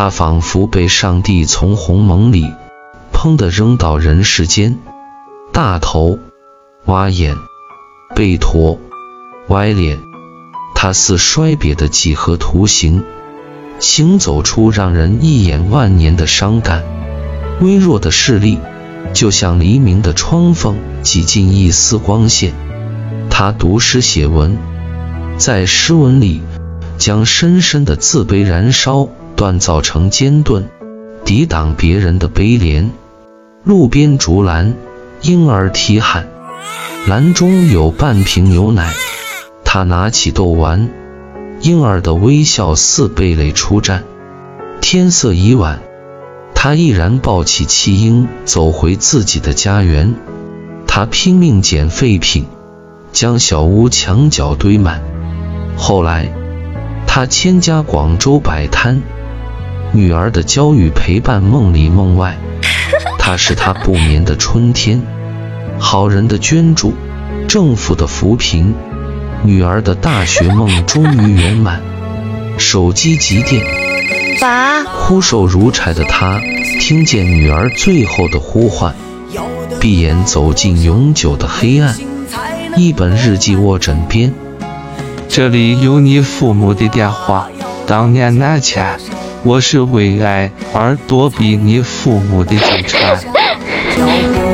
他仿佛被上帝从鸿蒙里砰的扔到人世间，大头、挖眼、背驼、歪脸，他似衰瘪的几何图形，行走出让人一眼万年的伤感。微弱的视力，就像黎明的窗缝，挤进一丝光线。他读诗写文，在诗文里。将深深的自卑燃烧，锻造成尖盾，抵挡别人的悲怜。路边竹篮，婴儿啼喊，篮中有半瓶牛奶。他拿起豆丸，婴儿的微笑似蓓蕾出战。天色已晚，他毅然抱起弃婴，走回自己的家园。他拼命捡废品，将小屋墙角堆满。后来。他千家广州摆摊，女儿的教育陪伴梦里梦外。他是他不眠的春天，好人的捐助，政府的扶贫，女儿的大学梦终于圆满。手机急电，爸，枯瘦如柴的他听见女儿最后的呼唤，闭眼走进永久的黑暗。一本日记卧枕边。这里有你父母的电话。当年那前，我是为爱而躲避你父母的纠缠。